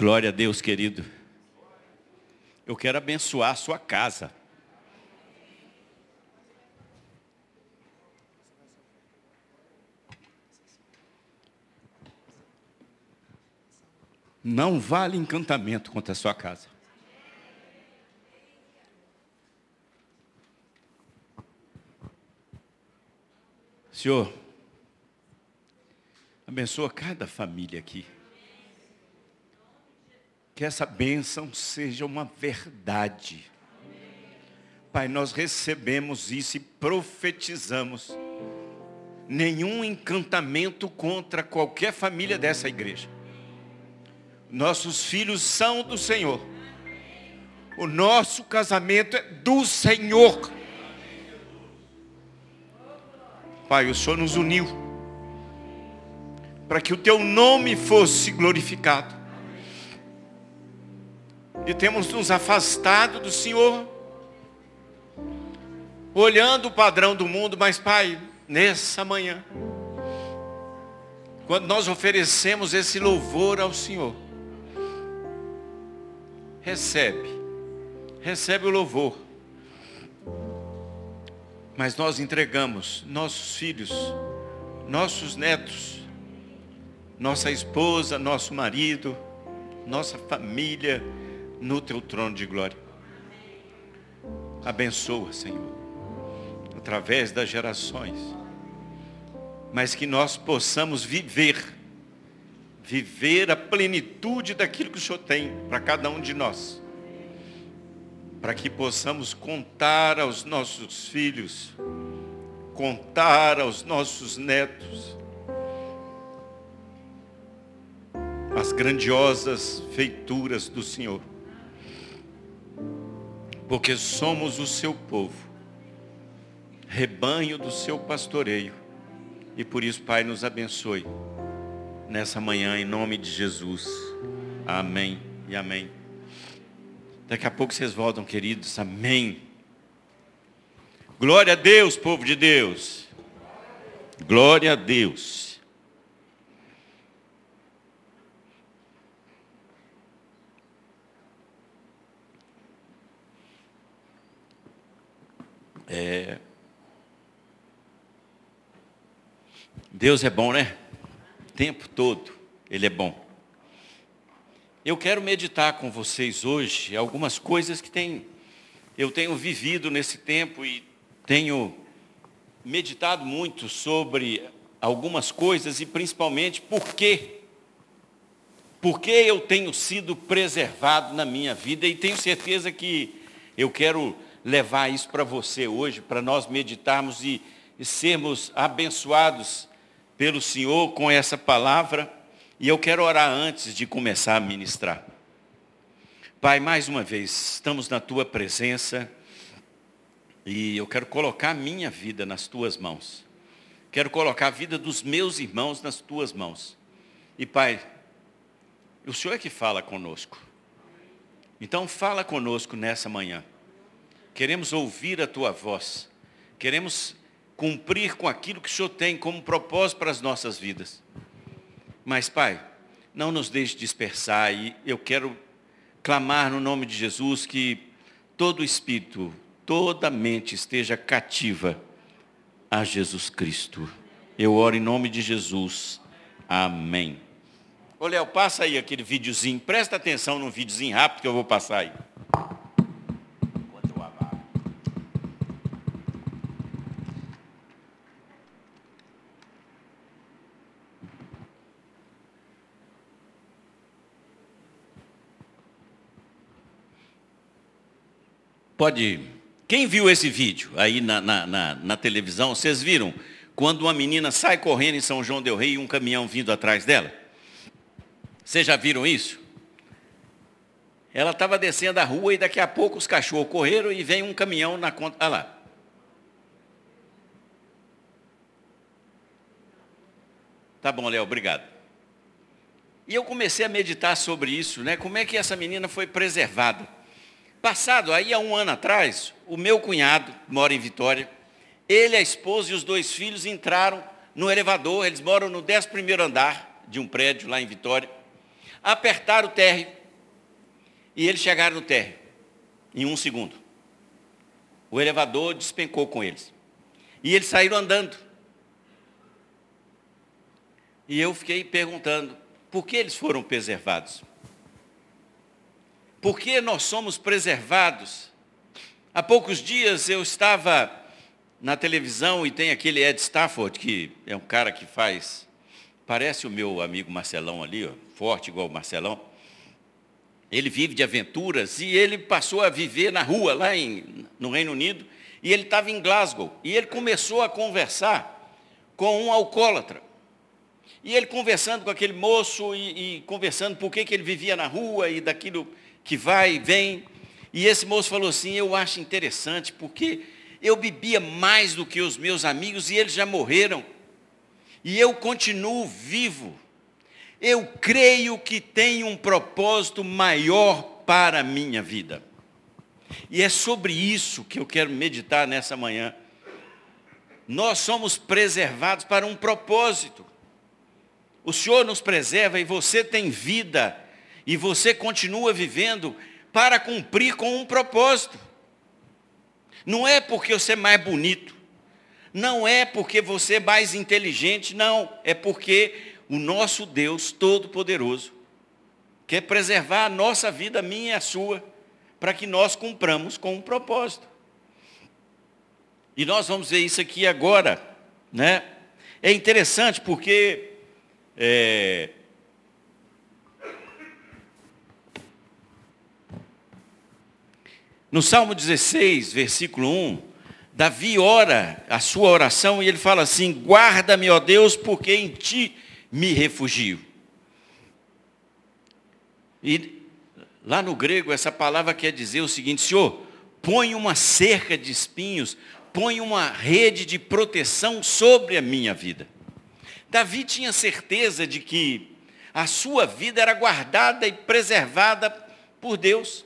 Glória a Deus, querido. Eu quero abençoar a sua casa. Não vale encantamento contra a sua casa. Senhor, abençoa cada família aqui. Que essa bênção seja uma verdade. Pai, nós recebemos isso e profetizamos. Nenhum encantamento contra qualquer família dessa igreja. Nossos filhos são do Senhor. O nosso casamento é do Senhor. Pai, o Senhor nos uniu para que o teu nome fosse glorificado. E temos nos afastado do Senhor, olhando o padrão do mundo, mas Pai, nessa manhã, quando nós oferecemos esse louvor ao Senhor, recebe, recebe o louvor. Mas nós entregamos nossos filhos, nossos netos, nossa esposa, nosso marido, nossa família no teu trono de glória. Abençoa, Senhor, através das gerações, mas que nós possamos viver viver a plenitude daquilo que o Senhor tem para cada um de nós. Para que possamos contar aos nossos filhos, contar aos nossos netos, as grandiosas feituras do Senhor. Porque somos o seu povo, rebanho do seu pastoreio. E por isso, Pai, nos abençoe nessa manhã, em nome de Jesus. Amém e amém. Daqui a pouco vocês voltam, queridos. Amém. Glória a Deus, povo de Deus. Glória a Deus. É... Deus é bom, né? tempo todo, Ele é bom. Eu quero meditar com vocês hoje algumas coisas que tem, eu tenho vivido nesse tempo e tenho meditado muito sobre algumas coisas e principalmente por quê. Por que eu tenho sido preservado na minha vida e tenho certeza que eu quero levar isso para você hoje, para nós meditarmos e, e sermos abençoados pelo Senhor com essa palavra e eu quero orar antes de começar a ministrar. Pai, mais uma vez, estamos na tua presença e eu quero colocar a minha vida nas tuas mãos. Quero colocar a vida dos meus irmãos nas tuas mãos. E Pai, o Senhor é que fala conosco. Então fala conosco nessa manhã. Queremos ouvir a tua voz. Queremos cumprir com aquilo que o Senhor tem como propósito para as nossas vidas. Mas, Pai, não nos deixe dispersar e eu quero clamar no nome de Jesus que todo espírito, toda mente esteja cativa a Jesus Cristo. Eu oro em nome de Jesus. Amém. Ô Léo, passa aí aquele videozinho, presta atenção no videozinho rápido que eu vou passar aí. Pode. Quem viu esse vídeo aí na, na, na, na televisão, vocês viram? Quando uma menina sai correndo em São João del Rei e um caminhão vindo atrás dela? Vocês já viram isso? Ela estava descendo a rua e daqui a pouco os cachorros correram e vem um caminhão na conta. Olha lá. Tá bom, Léo, obrigado. E eu comecei a meditar sobre isso, né? Como é que essa menina foi preservada? Passado, aí há um ano atrás, o meu cunhado, mora em Vitória, ele, a esposa e os dois filhos entraram no elevador, eles moram no 11 andar de um prédio lá em Vitória. apertaram o térreo e eles chegaram no térreo em um segundo. O elevador despencou com eles. E eles saíram andando. E eu fiquei perguntando, por que eles foram preservados? Por que nós somos preservados? Há poucos dias eu estava na televisão e tem aquele Ed Stafford, que é um cara que faz, parece o meu amigo Marcelão ali, ó, forte igual o Marcelão. Ele vive de aventuras e ele passou a viver na rua, lá em, no Reino Unido, e ele estava em Glasgow. E ele começou a conversar com um alcoólatra. E ele conversando com aquele moço e, e conversando por que, que ele vivia na rua e daquilo que vai e vem. E esse moço falou assim, eu acho interessante, porque eu bebia mais do que os meus amigos e eles já morreram. E eu continuo vivo. Eu creio que tem um propósito maior para a minha vida. E é sobre isso que eu quero meditar nessa manhã. Nós somos preservados para um propósito. O Senhor nos preserva e você tem vida. E você continua vivendo para cumprir com um propósito. Não é porque você é mais bonito, não é porque você é mais inteligente, não, é porque o nosso Deus Todo-Poderoso quer preservar a nossa vida, a minha e a sua, para que nós cumpramos com um propósito. E nós vamos ver isso aqui agora, né? É interessante porque é, No Salmo 16, versículo 1, Davi ora a sua oração e ele fala assim: Guarda-me, ó Deus, porque em ti me refugio. E lá no grego, essa palavra quer dizer o seguinte: Senhor, põe uma cerca de espinhos, põe uma rede de proteção sobre a minha vida. Davi tinha certeza de que a sua vida era guardada e preservada por Deus.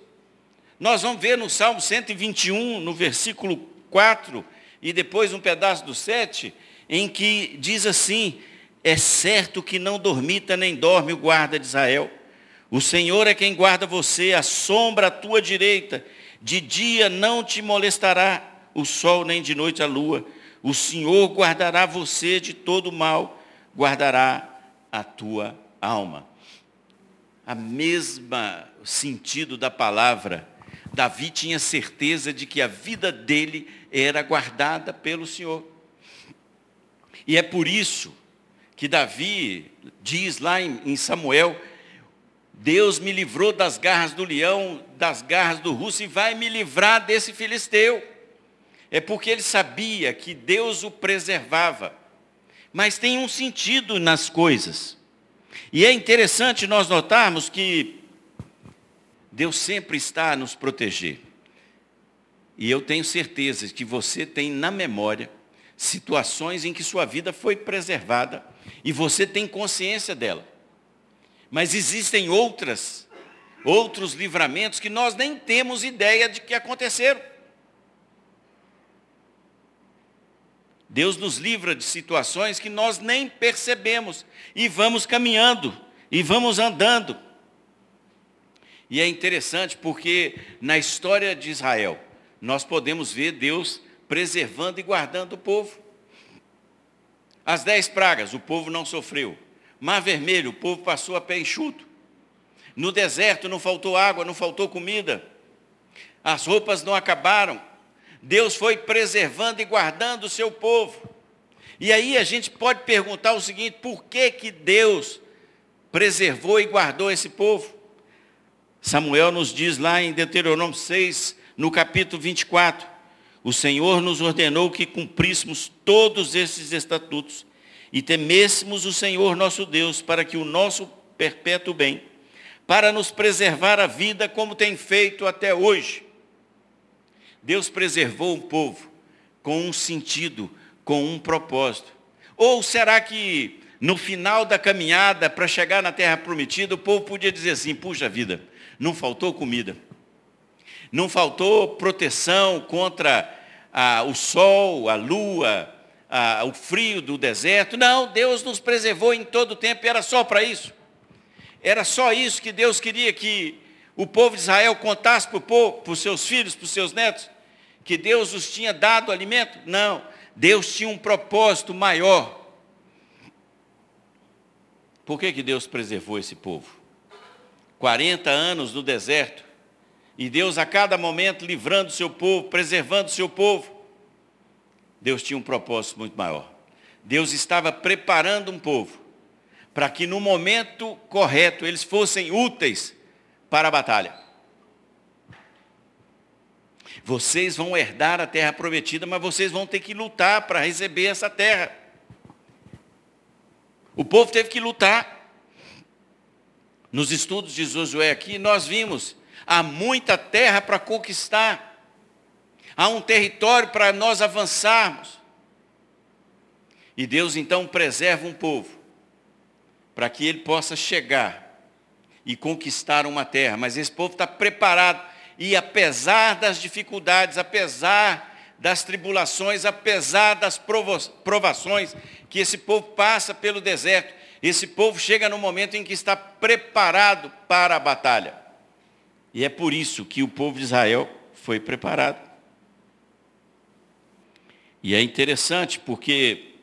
Nós vamos ver no Salmo 121, no versículo 4, e depois um pedaço do 7, em que diz assim: É certo que não dormita nem dorme o guarda de Israel. O Senhor é quem guarda você, a sombra à tua direita. De dia não te molestará o sol, nem de noite a lua. O Senhor guardará você de todo mal, guardará a tua alma. A mesma sentido da palavra Davi tinha certeza de que a vida dele era guardada pelo Senhor. E é por isso que Davi diz lá em Samuel, Deus me livrou das garras do leão, das garras do russo e vai me livrar desse filisteu. É porque ele sabia que Deus o preservava. Mas tem um sentido nas coisas. E é interessante nós notarmos que Deus sempre está a nos proteger. E eu tenho certeza que você tem na memória situações em que sua vida foi preservada e você tem consciência dela. Mas existem outras, outros livramentos que nós nem temos ideia de que aconteceram. Deus nos livra de situações que nós nem percebemos e vamos caminhando e vamos andando. E é interessante porque na história de Israel, nós podemos ver Deus preservando e guardando o povo. As dez pragas, o povo não sofreu. Mar Vermelho, o povo passou a pé enxuto. No deserto não faltou água, não faltou comida. As roupas não acabaram. Deus foi preservando e guardando o seu povo. E aí a gente pode perguntar o seguinte: por que, que Deus preservou e guardou esse povo? Samuel nos diz lá em Deuteronômio 6, no capítulo 24, o Senhor nos ordenou que cumpríssemos todos esses estatutos e temêssemos o Senhor nosso Deus para que o nosso perpétuo bem, para nos preservar a vida como tem feito até hoje. Deus preservou o povo com um sentido, com um propósito. Ou será que no final da caminhada para chegar na terra prometida, o povo podia dizer assim: puxa vida, não faltou comida, não faltou proteção contra ah, o sol, a lua, ah, o frio do deserto. Não, Deus nos preservou em todo o tempo e era só para isso. Era só isso que Deus queria que o povo de Israel contasse para, povo, para os seus filhos, para os seus netos, que Deus os tinha dado alimento? Não. Deus tinha um propósito maior. Por que, que Deus preservou esse povo? 40 anos no deserto, e Deus a cada momento livrando o seu povo, preservando o seu povo. Deus tinha um propósito muito maior. Deus estava preparando um povo para que no momento correto eles fossem úteis para a batalha. Vocês vão herdar a terra prometida, mas vocês vão ter que lutar para receber essa terra. O povo teve que lutar. Nos estudos de Josué aqui, nós vimos, há muita terra para conquistar. Há um território para nós avançarmos. E Deus então preserva um povo, para que ele possa chegar e conquistar uma terra. Mas esse povo está preparado e apesar das dificuldades, apesar das tribulações, apesar das provações que esse povo passa pelo deserto, esse povo chega no momento em que está preparado para a batalha. E é por isso que o povo de Israel foi preparado. E é interessante porque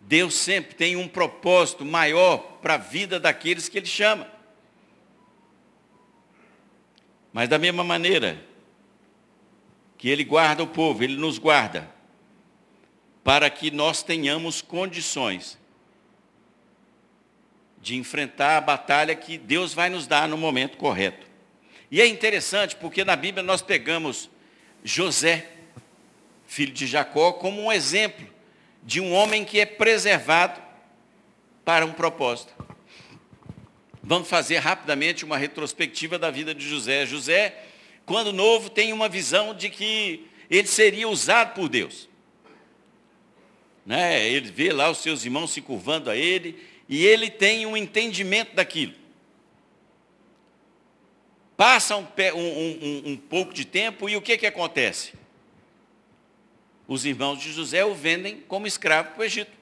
Deus sempre tem um propósito maior para a vida daqueles que Ele chama. Mas da mesma maneira que Ele guarda o povo, Ele nos guarda, para que nós tenhamos condições de enfrentar a batalha que Deus vai nos dar no momento correto. E é interessante porque na Bíblia nós pegamos José, filho de Jacó, como um exemplo de um homem que é preservado para um propósito. Vamos fazer rapidamente uma retrospectiva da vida de José. José, quando novo, tem uma visão de que ele seria usado por Deus. Né? Ele vê lá os seus irmãos se curvando a ele e ele tem um entendimento daquilo. Passa um, um, um, um pouco de tempo e o que, que acontece? Os irmãos de José o vendem como escravo para o Egito.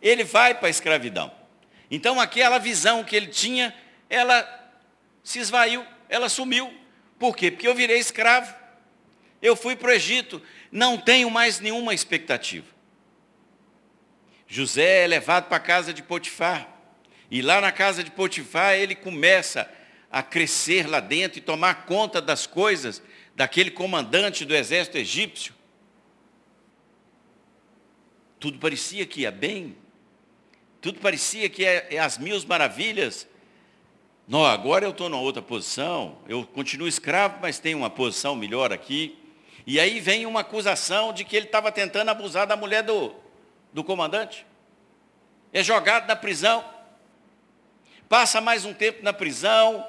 Ele vai para a escravidão. Então aquela visão que ele tinha, ela se esvaiu, ela sumiu. Por quê? Porque eu virei escravo. Eu fui para o Egito, não tenho mais nenhuma expectativa. José é levado para a casa de Potifar. E lá na casa de Potifar ele começa a crescer lá dentro e tomar conta das coisas daquele comandante do exército egípcio. Tudo parecia que ia bem, tudo parecia que é, é as mil maravilhas. Não, agora eu estou numa outra posição, eu continuo escravo, mas tenho uma posição melhor aqui. E aí vem uma acusação de que ele estava tentando abusar da mulher do, do comandante. É jogado na prisão. Passa mais um tempo na prisão,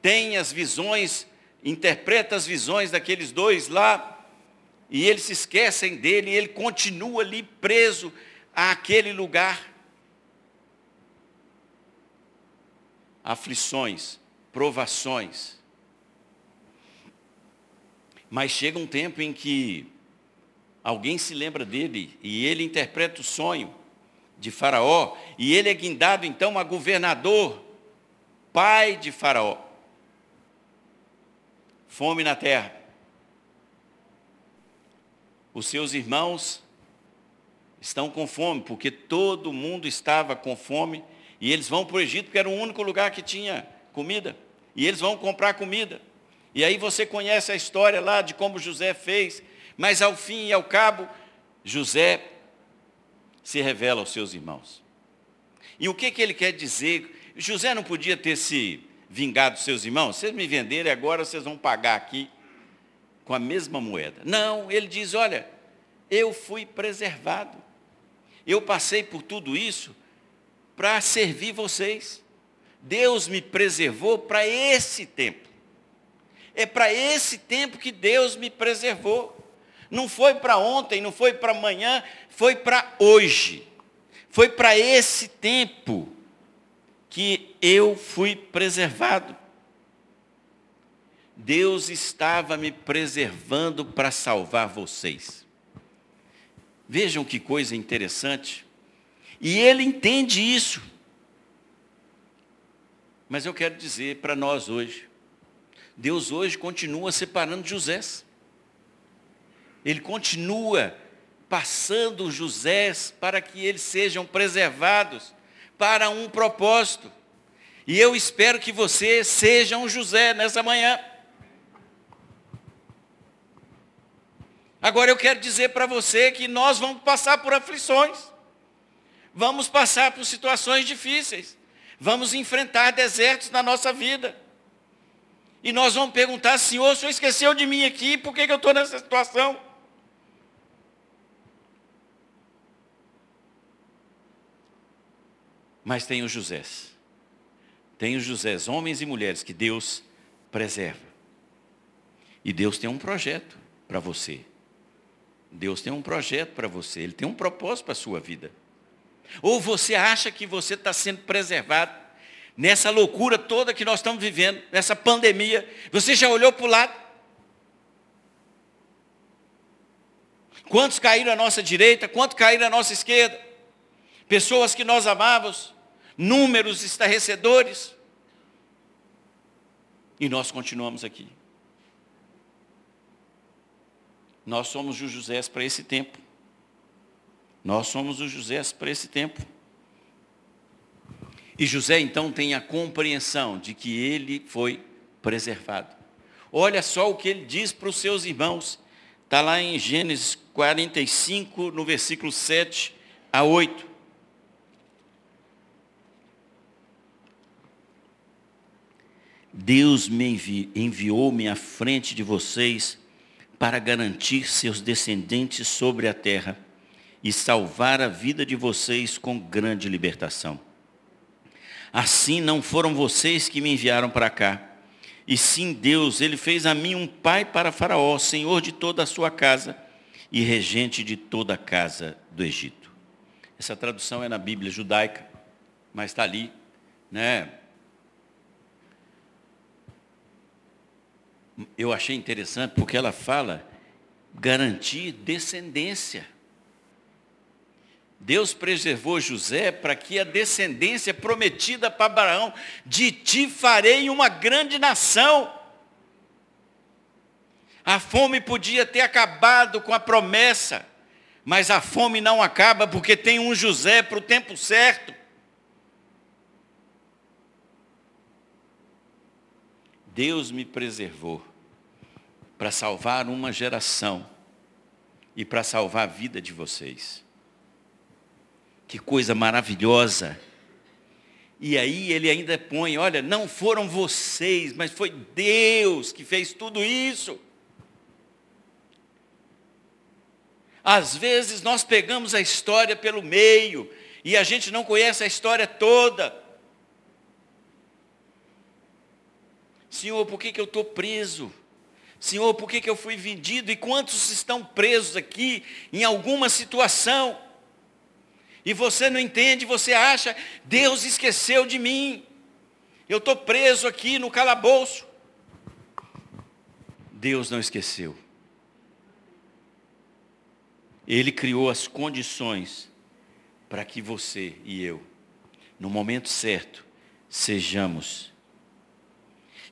tem as visões, interpreta as visões daqueles dois lá, e eles se esquecem dele, e ele continua ali preso àquele lugar. aflições, provações. Mas chega um tempo em que alguém se lembra dele e ele interpreta o sonho de Faraó e ele é guindado então a governador, pai de Faraó. Fome na terra. Os seus irmãos estão com fome, porque todo mundo estava com fome e eles vão para o Egito, porque era o único lugar que tinha comida. E eles vão comprar comida. E aí você conhece a história lá de como José fez. Mas ao fim e ao cabo, José se revela aos seus irmãos. E o que, que ele quer dizer? José não podia ter se vingado dos seus irmãos? Vocês me venderem agora, vocês vão pagar aqui com a mesma moeda. Não, ele diz, olha, eu fui preservado. Eu passei por tudo isso para servir vocês. Deus me preservou para esse tempo. É para esse tempo que Deus me preservou. Não foi para ontem, não foi para amanhã, foi para hoje. Foi para esse tempo que eu fui preservado. Deus estava me preservando para salvar vocês. Vejam que coisa interessante. E ele entende isso. Mas eu quero dizer para nós hoje, Deus hoje continua separando José. Ele continua passando José para que eles sejam preservados para um propósito. E eu espero que você seja um José nessa manhã. Agora eu quero dizer para você que nós vamos passar por aflições, vamos passar por situações difíceis, vamos enfrentar desertos na nossa vida. E nós vamos perguntar, Senhor, o Senhor esqueceu de mim aqui, por que, que eu estou nessa situação? Mas tem os Josés. Tem os Josés, homens e mulheres, que Deus preserva. E Deus tem um projeto para você. Deus tem um projeto para você, Ele tem um propósito para a sua vida. Ou você acha que você está sendo preservado nessa loucura toda que nós estamos vivendo, nessa pandemia, você já olhou para o lado? Quantos caíram à nossa direita, quantos caíram à nossa esquerda? Pessoas que nós amávamos, números estarrecedores. E nós continuamos aqui. Nós somos os Josés para esse tempo. Nós somos os Josés para esse tempo. E José então tem a compreensão de que ele foi preservado. Olha só o que ele diz para os seus irmãos. Está lá em Gênesis 45, no versículo 7 a 8. Deus me enviou-me à frente de vocês para garantir seus descendentes sobre a terra e salvar a vida de vocês com grande libertação. Assim não foram vocês que me enviaram para cá, e sim Deus, ele fez a mim um pai para Faraó, senhor de toda a sua casa e regente de toda a casa do Egito. Essa tradução é na Bíblia judaica, mas está ali, né? Eu achei interessante porque ela fala garantir descendência. Deus preservou José para que a descendência prometida para Abraão, de ti farei uma grande nação. A fome podia ter acabado com a promessa, mas a fome não acaba porque tem um José para o tempo certo. Deus me preservou para salvar uma geração e para salvar a vida de vocês. Que coisa maravilhosa. E aí ele ainda põe, olha, não foram vocês, mas foi Deus que fez tudo isso. Às vezes nós pegamos a história pelo meio e a gente não conhece a história toda. Senhor, por que, que eu estou preso? Senhor, por que, que eu fui vendido? E quantos estão presos aqui em alguma situação? E você não entende, você acha, Deus esqueceu de mim. Eu estou preso aqui no calabouço. Deus não esqueceu. Ele criou as condições para que você e eu, no momento certo, sejamos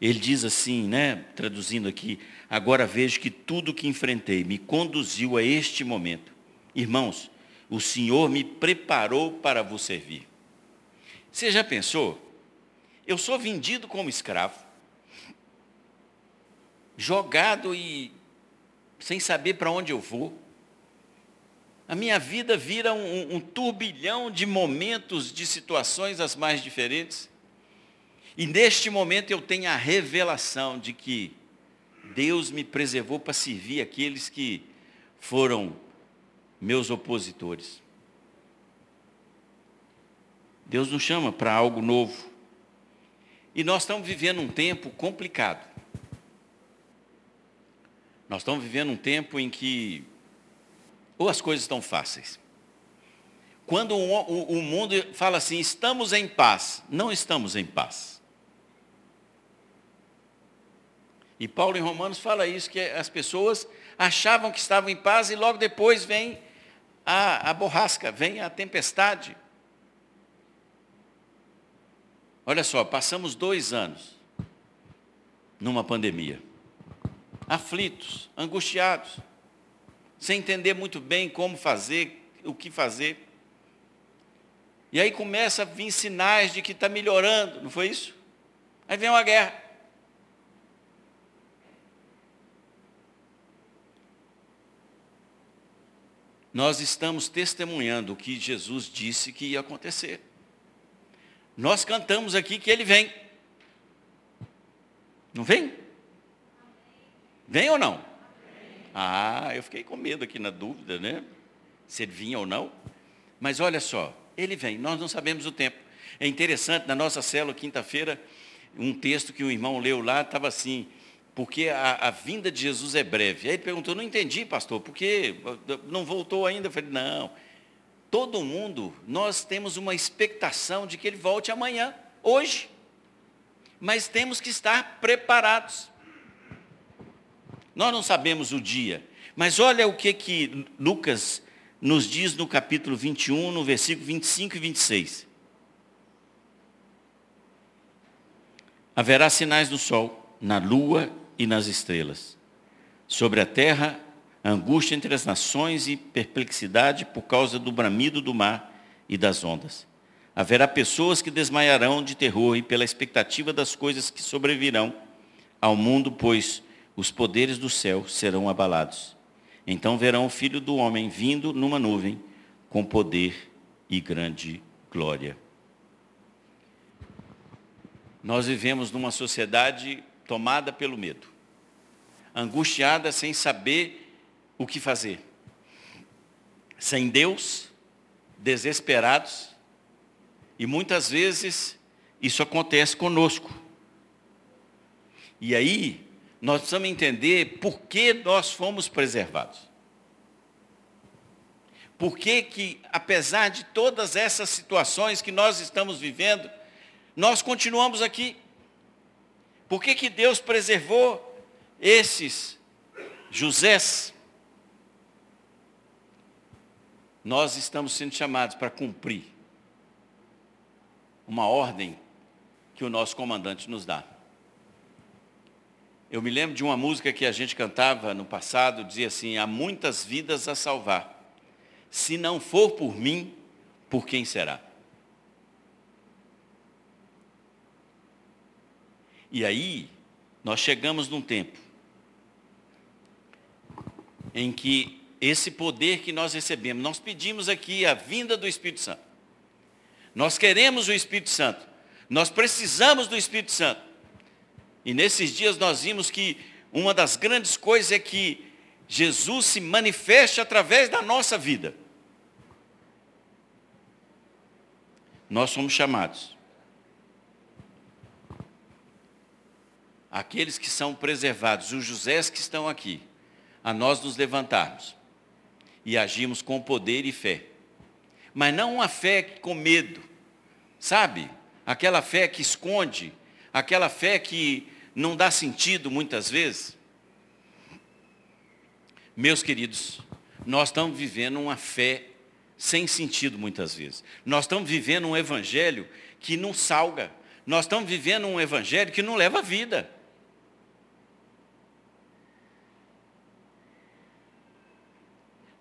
ele diz assim, né, traduzindo aqui, agora vejo que tudo que enfrentei me conduziu a este momento. Irmãos, o Senhor me preparou para vos servir. Você já pensou? Eu sou vendido como escravo, jogado e sem saber para onde eu vou. A minha vida vira um, um turbilhão de momentos, de situações as mais diferentes. E neste momento eu tenho a revelação de que Deus me preservou para servir aqueles que foram meus opositores. Deus nos chama para algo novo. E nós estamos vivendo um tempo complicado. Nós estamos vivendo um tempo em que ou as coisas estão fáceis. Quando o, o, mundo fala assim, estamos em paz, não estamos em paz. E Paulo em Romanos fala isso, que as pessoas achavam que estavam em paz e logo depois vem a, a borrasca, vem a tempestade. Olha só, passamos dois anos numa pandemia, aflitos, angustiados, sem entender muito bem como fazer, o que fazer. E aí começa a vir sinais de que está melhorando, não foi isso? Aí vem uma guerra. Nós estamos testemunhando o que Jesus disse que ia acontecer. Nós cantamos aqui que ele vem. Não vem? Vem ou não? Ah, eu fiquei com medo aqui na dúvida, né? Se ele vinha ou não. Mas olha só, ele vem, nós não sabemos o tempo. É interessante, na nossa célula, quinta-feira, um texto que o irmão leu lá, estava assim, porque a, a, vinda de Jesus é breve. Aí ele perguntou, não entendi, pastor, porque não voltou ainda? Eu falei, não. Todo mundo, nós temos uma expectação de que ele volte amanhã, hoje. Mas temos que estar preparados. Nós não sabemos o dia, mas olha o que, que Lucas nos diz no capítulo 21, no versículo 25 e 26. Haverá sinais no sol, na lua e nas estrelas. Sobre a terra, angústia entre as nações e perplexidade por causa do bramido do mar e das ondas. Haverá pessoas que desmaiarão de terror e pela expectativa das coisas que sobrevirão ao mundo, pois os poderes do céu serão abalados. Então verão o Filho do Homem vindo numa nuvem com poder e grande glória. Nós vivemos numa sociedade tomada pelo medo, angustiada sem saber o que fazer, sem Deus, desesperados, e muitas vezes isso acontece conosco. E aí, nós precisamos entender por que nós fomos preservados. Por que que, apesar de todas essas situações que nós estamos vivendo, nós continuamos aqui? Por que que Deus preservou esses Josés? Nós estamos sendo chamados para cumprir uma ordem que o nosso comandante nos dá. Eu me lembro de uma música que a gente cantava no passado, dizia assim: há muitas vidas a salvar. Se não for por mim, por quem será? E aí, nós chegamos num tempo em que esse poder que nós recebemos, nós pedimos aqui a vinda do Espírito Santo. Nós queremos o Espírito Santo. Nós precisamos do Espírito Santo. E nesses dias nós vimos que uma das grandes coisas é que Jesus se manifeste através da nossa vida. Nós somos chamados. Aqueles que são preservados, os Josés que estão aqui, a nós nos levantarmos e agimos com poder e fé. Mas não uma fé com medo, sabe? Aquela fé que esconde, aquela fé que não dá sentido muitas vezes? Meus queridos, nós estamos vivendo uma fé sem sentido muitas vezes. Nós estamos vivendo um evangelho que não salga. Nós estamos vivendo um evangelho que não leva vida.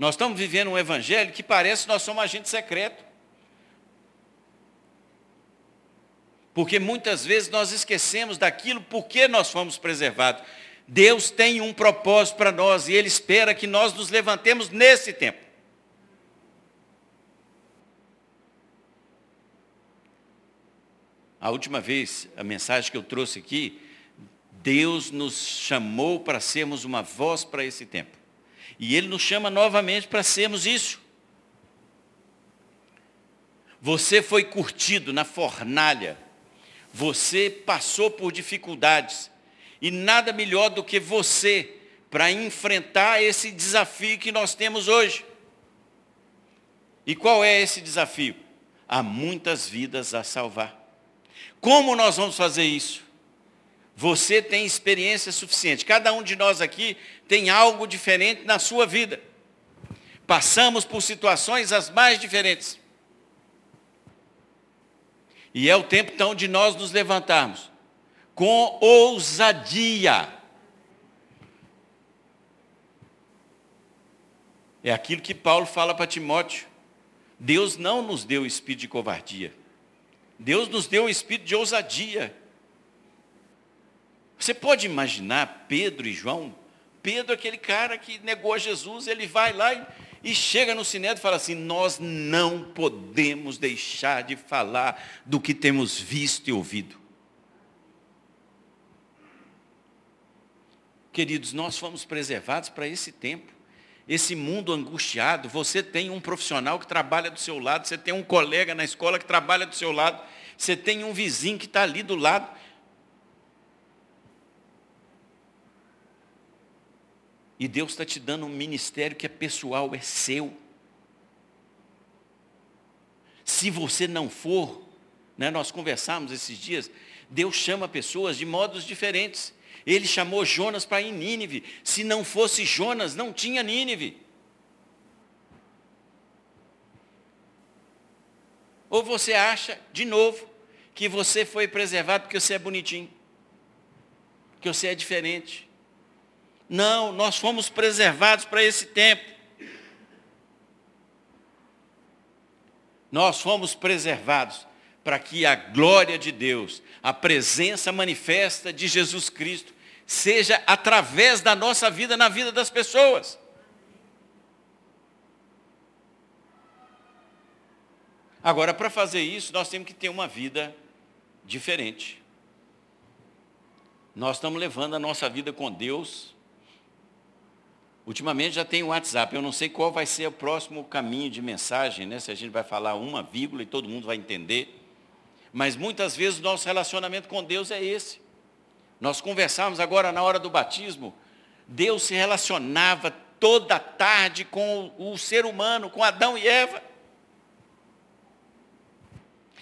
Nós estamos vivendo um evangelho que parece que nós somos agente secreto. Porque muitas vezes nós esquecemos daquilo por que nós fomos preservados. Deus tem um propósito para nós e Ele espera que nós nos levantemos nesse tempo. A última vez, a mensagem que eu trouxe aqui, Deus nos chamou para sermos uma voz para esse tempo. E Ele nos chama novamente para sermos isso. Você foi curtido na fornalha você passou por dificuldades. E nada melhor do que você para enfrentar esse desafio que nós temos hoje. E qual é esse desafio? Há muitas vidas a salvar. Como nós vamos fazer isso? Você tem experiência suficiente. Cada um de nós aqui tem algo diferente na sua vida. Passamos por situações as mais diferentes. E é o tempo então de nós nos levantarmos com ousadia. É aquilo que Paulo fala para Timóteo. Deus não nos deu o espírito de covardia. Deus nos deu o espírito de ousadia. Você pode imaginar Pedro e João? Pedro, aquele cara que negou a Jesus, ele vai lá e, e chega no sinédrio e fala assim: Nós não podemos deixar de falar do que temos visto e ouvido. Queridos, nós fomos preservados para esse tempo. Esse mundo angustiado, você tem um profissional que trabalha do seu lado, você tem um colega na escola que trabalha do seu lado, você tem um vizinho que está ali do lado. E Deus está te dando um ministério que é pessoal, é seu. Se você não for, né, nós conversamos esses dias, Deus chama pessoas de modos diferentes. Ele chamou Jonas para ir em Nínive. Se não fosse Jonas, não tinha Nínive. Ou você acha, de novo, que você foi preservado porque você é bonitinho, que você é diferente. Não, nós fomos preservados para esse tempo. Nós fomos preservados para que a glória de Deus, a presença manifesta de Jesus Cristo, seja através da nossa vida na vida das pessoas. Agora, para fazer isso, nós temos que ter uma vida diferente. Nós estamos levando a nossa vida com Deus. Ultimamente já tem o WhatsApp. Eu não sei qual vai ser o próximo caminho de mensagem, né? Se a gente vai falar uma vírgula e todo mundo vai entender. Mas muitas vezes o nosso relacionamento com Deus é esse. Nós conversávamos agora na hora do batismo. Deus se relacionava toda tarde com o ser humano, com Adão e Eva.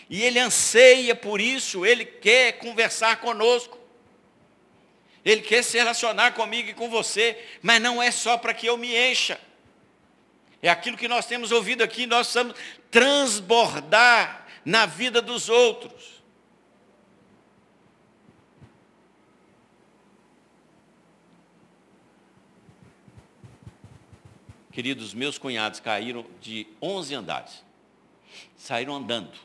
E Ele anseia por isso, Ele quer conversar conosco. Ele quer se relacionar comigo e com você, mas não é só para que eu me encha. É aquilo que nós temos ouvido aqui, nós precisamos transbordar na vida dos outros. Queridos, meus cunhados caíram de 11 andares. Saíram andando.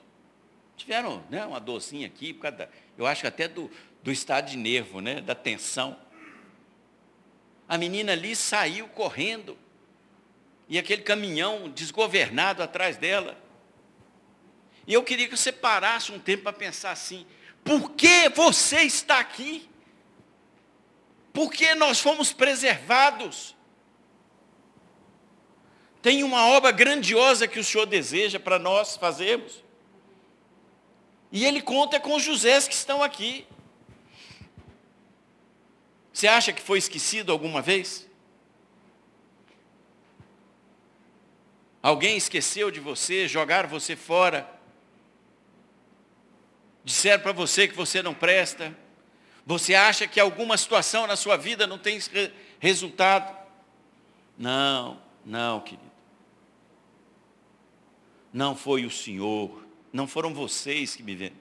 Tiveram né, uma docinha aqui, por causa da, eu acho que até do, do estado de nervo, né, da tensão. A menina ali saiu correndo. E aquele caminhão desgovernado atrás dela. E eu queria que você parasse um tempo para pensar assim: por que você está aqui? Por que nós fomos preservados? Tem uma obra grandiosa que o Senhor deseja para nós fazermos. E ele conta com os Josés que estão aqui. Você acha que foi esquecido alguma vez? Alguém esqueceu de você, jogaram você fora? disseram para você que você não presta, você acha que alguma situação na sua vida não tem resultado. Não, não, querido. Não foi o Senhor, não foram vocês que me vêm,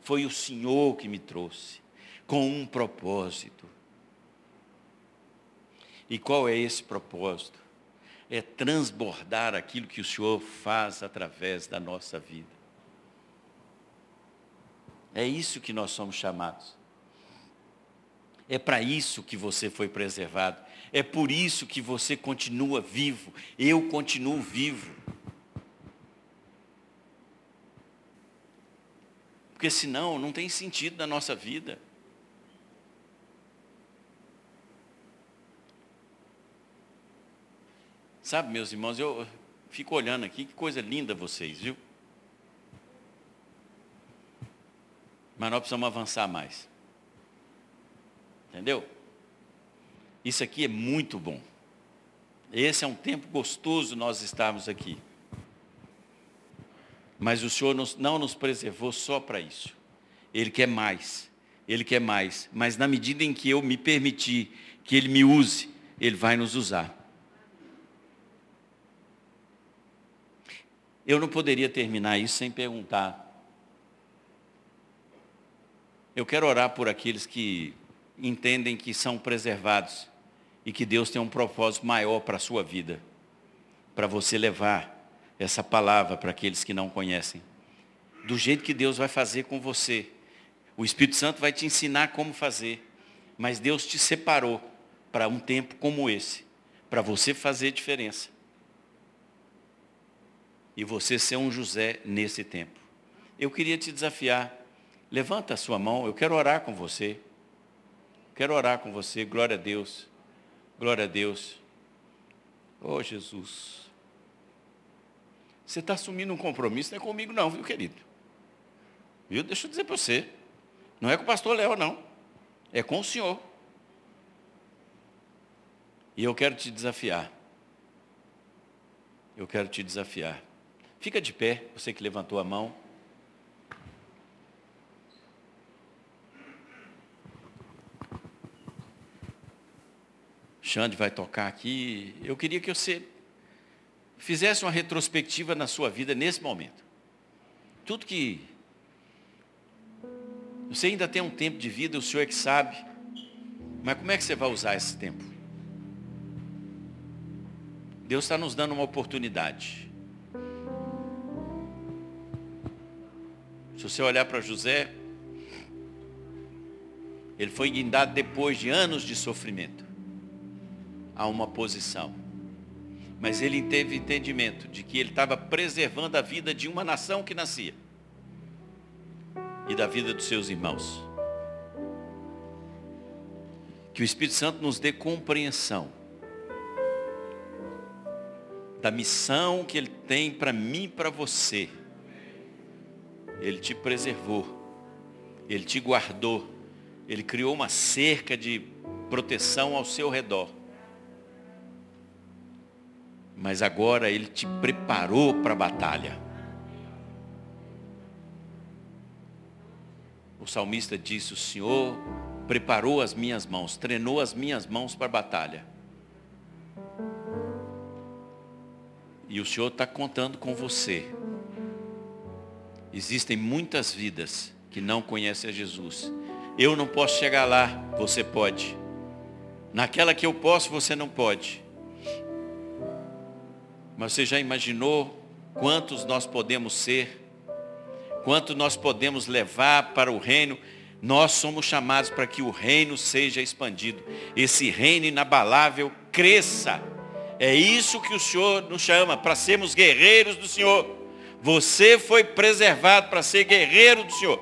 foi o Senhor que me trouxe, com um propósito. E qual é esse propósito? É transbordar aquilo que o Senhor faz através da nossa vida. É isso que nós somos chamados. É para isso que você foi preservado. É por isso que você continua vivo. Eu continuo vivo. Porque senão não tem sentido na nossa vida. Sabe, meus irmãos, eu fico olhando aqui, que coisa linda vocês, viu? Mas nós precisamos avançar mais. Entendeu? Isso aqui é muito bom. Esse é um tempo gostoso nós estarmos aqui. Mas o Senhor não nos preservou só para isso. Ele quer mais. Ele quer mais. Mas na medida em que eu me permitir que Ele me use, Ele vai nos usar. Eu não poderia terminar isso sem perguntar Eu quero orar por aqueles que entendem que são preservados e que Deus tem um propósito maior para a sua vida, para você levar essa palavra para aqueles que não conhecem. Do jeito que Deus vai fazer com você. O Espírito Santo vai te ensinar como fazer, mas Deus te separou para um tempo como esse, para você fazer diferença. E você ser um José nesse tempo. Eu queria te desafiar. Levanta a sua mão, eu quero orar com você. Quero orar com você, glória a Deus. Glória a Deus. Oh Jesus. Você está assumindo um compromisso, não é comigo não, viu, querido? Viu? Deixa eu dizer para você. Não é com o pastor Léo, não. É com o senhor. E eu quero te desafiar. Eu quero te desafiar. Fica de pé, você que levantou a mão. Xande vai tocar aqui. Eu queria que você fizesse uma retrospectiva na sua vida nesse momento. Tudo que. Você ainda tem um tempo de vida, o Senhor é que sabe. Mas como é que você vai usar esse tempo? Deus está nos dando uma oportunidade. Se você olhar para José, ele foi guindado depois de anos de sofrimento a uma posição. Mas ele teve entendimento de que ele estava preservando a vida de uma nação que nascia e da vida dos seus irmãos. Que o Espírito Santo nos dê compreensão da missão que ele tem para mim e para você. Ele te preservou, ele te guardou, ele criou uma cerca de proteção ao seu redor mas agora Ele te preparou para a batalha. O salmista disse: O Senhor preparou as minhas mãos, treinou as minhas mãos para a batalha. E o Senhor está contando com você. Existem muitas vidas que não conhecem a Jesus. Eu não posso chegar lá, você pode. Naquela que eu posso, você não pode. Mas você já imaginou quantos nós podemos ser? Quanto nós podemos levar para o reino? Nós somos chamados para que o reino seja expandido. Esse reino inabalável cresça. É isso que o Senhor nos chama, para sermos guerreiros do Senhor. Você foi preservado para ser guerreiro do Senhor.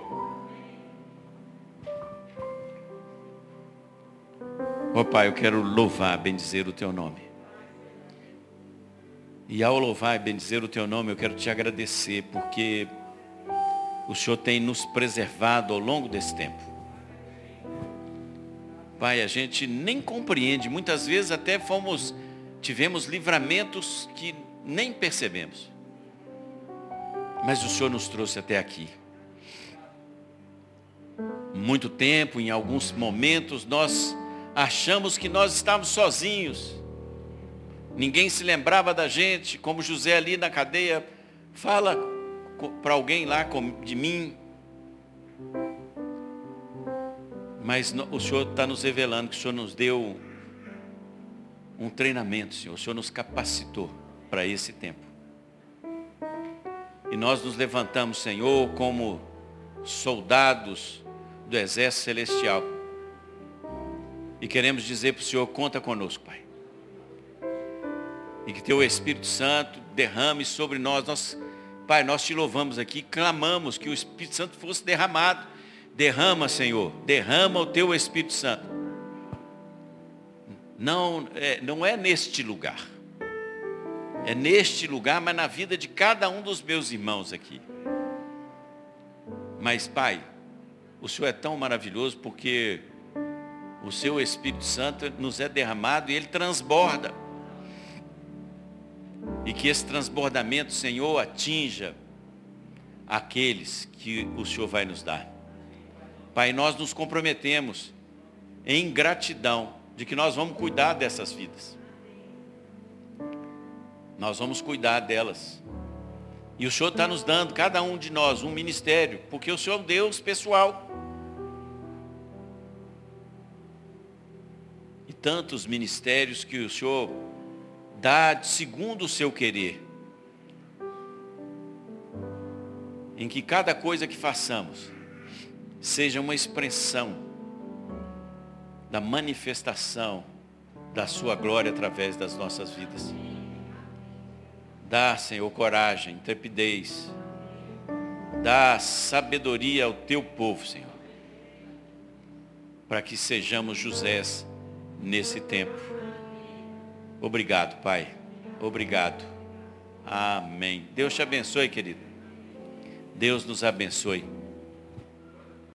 Ó oh, Pai, eu quero louvar, bendizer o teu nome. E ao louvar e bendizer o teu nome, eu quero te agradecer, porque o Senhor tem nos preservado ao longo desse tempo. Pai, a gente nem compreende, muitas vezes até fomos, tivemos livramentos que nem percebemos. Mas o Senhor nos trouxe até aqui. Muito tempo, em alguns momentos, nós achamos que nós estávamos sozinhos Ninguém se lembrava da gente, como José ali na cadeia, fala para alguém lá de mim. Mas o Senhor está nos revelando que o Senhor nos deu um treinamento, Senhor. O Senhor nos capacitou para esse tempo. E nós nos levantamos, Senhor, como soldados do exército celestial. E queremos dizer para o Senhor, conta conosco, Pai e que teu Espírito Santo derrame sobre nós. nós. Pai, nós te louvamos aqui, clamamos que o Espírito Santo fosse derramado. Derrama, Senhor, derrama o teu Espírito Santo. Não é, não é neste lugar. É neste lugar, mas na vida de cada um dos meus irmãos aqui. Mas, Pai, o Senhor é tão maravilhoso porque o seu Espírito Santo nos é derramado e ele transborda. E que esse transbordamento, Senhor, atinja aqueles que o Senhor vai nos dar. Pai, nós nos comprometemos em gratidão de que nós vamos cuidar dessas vidas. Nós vamos cuidar delas. E o Senhor está nos dando, cada um de nós, um ministério, porque o Senhor é um Deus pessoal. E tantos ministérios que o Senhor dá segundo o seu querer. Em que cada coisa que façamos seja uma expressão da manifestação da sua glória através das nossas vidas. Dá, Senhor, coragem, intrepidez. Dá sabedoria ao teu povo, Senhor. Para que sejamos Josés nesse tempo. Obrigado, Pai. Obrigado. Amém. Deus te abençoe, querido. Deus nos abençoe.